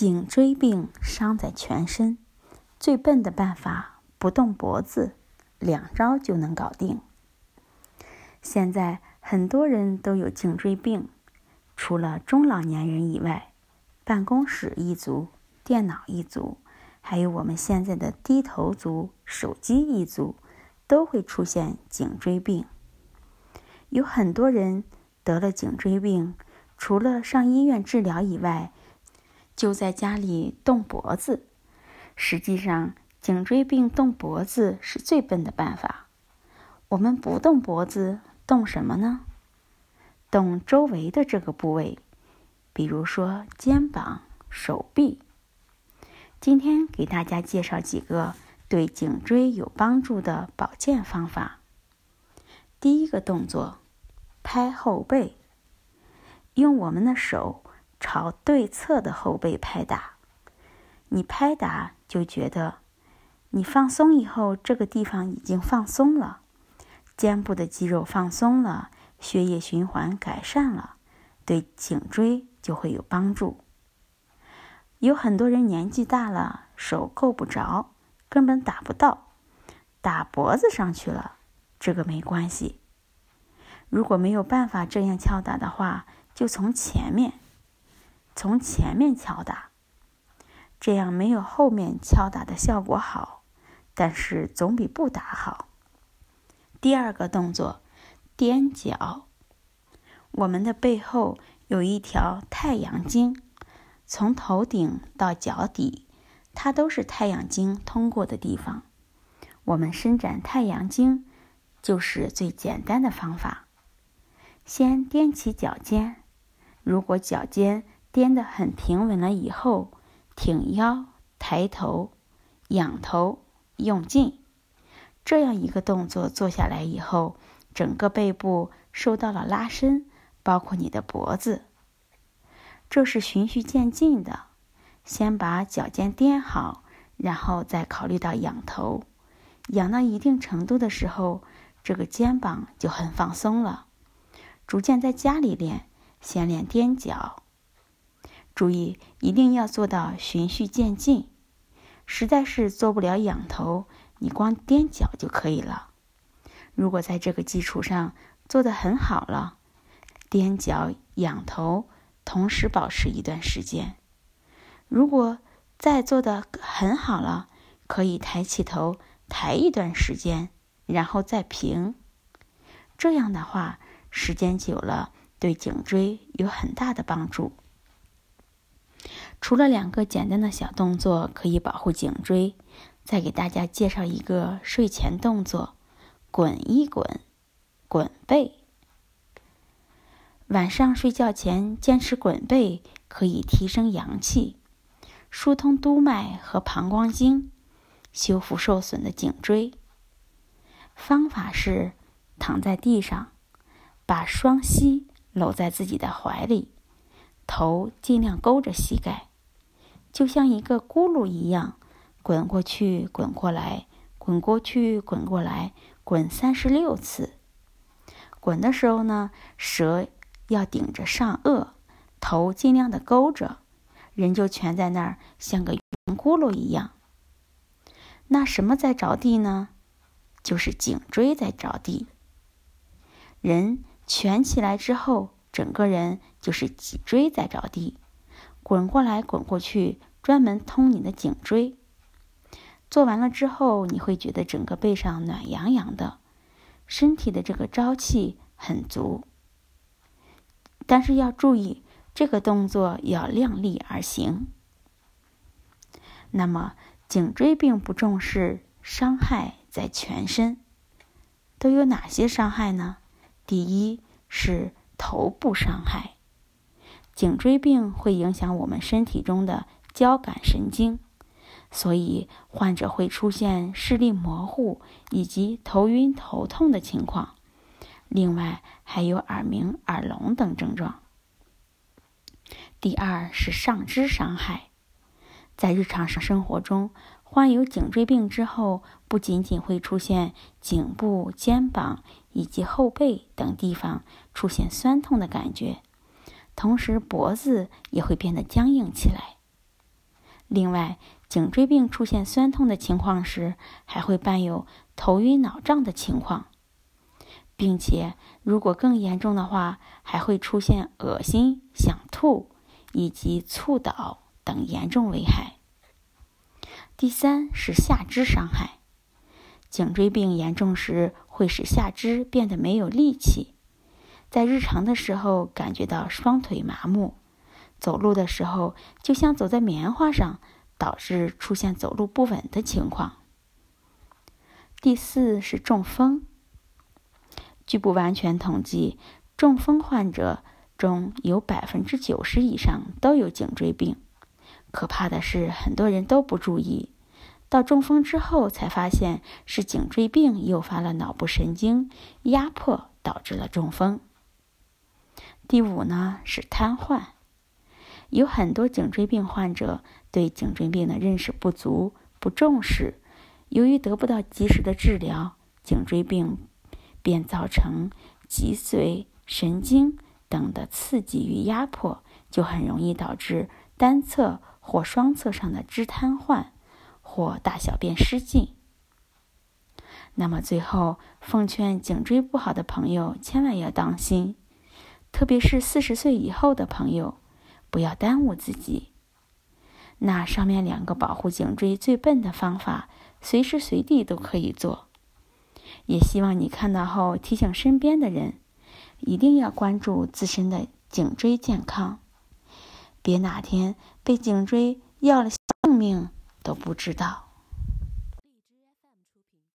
颈椎病伤在全身，最笨的办法不动脖子，两招就能搞定。现在很多人都有颈椎病，除了中老年人以外，办公室一族、电脑一族，还有我们现在的低头族、手机一族，都会出现颈椎病。有很多人得了颈椎病，除了上医院治疗以外，就在家里动脖子。实际上，颈椎病动脖子是最笨的办法。我们不动脖子。动什么呢？动周围的这个部位，比如说肩膀、手臂。今天给大家介绍几个对颈椎有帮助的保健方法。第一个动作，拍后背，用我们的手朝对侧的后背拍打。你拍打就觉得，你放松以后，这个地方已经放松了。肩部的肌肉放松了，血液循环改善了，对颈椎就会有帮助。有很多人年纪大了，手够不着，根本打不到，打脖子上去了，这个没关系。如果没有办法这样敲打的话，就从前面，从前面敲打，这样没有后面敲打的效果好，但是总比不打好。第二个动作，踮脚。我们的背后有一条太阳经，从头顶到脚底，它都是太阳经通过的地方。我们伸展太阳经，就是最简单的方法。先踮起脚尖，如果脚尖颠得很平稳了以后，挺腰，抬头，仰头，用劲。这样一个动作做下来以后，整个背部受到了拉伸，包括你的脖子。这是循序渐进的，先把脚尖颠好，然后再考虑到仰头。仰到一定程度的时候，这个肩膀就很放松了。逐渐在家里练，先练踮脚。注意，一定要做到循序渐进。实在是做不了仰头。你光踮脚就可以了。如果在这个基础上做得很好了，踮脚、仰头同时保持一段时间。如果再做得很好了，可以抬起头抬一段时间，然后再平。这样的话，时间久了对颈椎有很大的帮助。除了两个简单的小动作可以保护颈椎。再给大家介绍一个睡前动作：滚一滚，滚背。晚上睡觉前坚持滚背，可以提升阳气，疏通督脉和膀胱经，修复受损的颈椎。方法是躺在地上，把双膝搂在自己的怀里，头尽量勾着膝盖，就像一个轱辘一样。滚过去，滚过来，滚过去，滚过来，滚三十六次。滚的时候呢，舌要顶着上颚，头尽量的勾着，人就蜷在那儿，像个圆轱辘一样。那什么在着地呢？就是颈椎在着地。人蜷起来之后，整个人就是脊椎在着地。滚过来，滚过去，专门通你的颈椎。做完了之后，你会觉得整个背上暖洋洋的，身体的这个朝气很足。但是要注意，这个动作要量力而行。那么，颈椎病不重视，伤害在全身，都有哪些伤害呢？第一是头部伤害，颈椎病会影响我们身体中的交感神经。所以，患者会出现视力模糊以及头晕头痛的情况，另外还有耳鸣、耳聋等症状。第二是上肢伤害，在日常生活中，患有颈椎病之后，不仅仅会出现颈部、肩膀以及后背等地方出现酸痛的感觉，同时脖子也会变得僵硬起来。另外，颈椎病出现酸痛的情况时，还会伴有头晕脑胀的情况，并且如果更严重的话，还会出现恶心、想吐以及猝倒等严重危害。第三是下肢伤害，颈椎病严重时会使下肢变得没有力气，在日常的时候感觉到双腿麻木。走路的时候就像走在棉花上，导致出现走路不稳的情况。第四是中风。据不完全统计，中风患者中有百分之九十以上都有颈椎病。可怕的是，很多人都不注意，到中风之后才发现是颈椎病诱发了脑部神经压迫，导致了中风。第五呢是瘫痪。有很多颈椎病患者对颈椎病的认识不足、不重视，由于得不到及时的治疗，颈椎病便造成脊髓、神经等的刺激与压迫，就很容易导致单侧或双侧上的肢瘫痪或大小便失禁。那么最后，奉劝颈椎不好的朋友千万要当心，特别是四十岁以后的朋友。不要耽误自己。那上面两个保护颈椎最笨的方法，随时随地都可以做。也希望你看到后提醒身边的人，一定要关注自身的颈椎健康，别哪天被颈椎要了性命都不知道。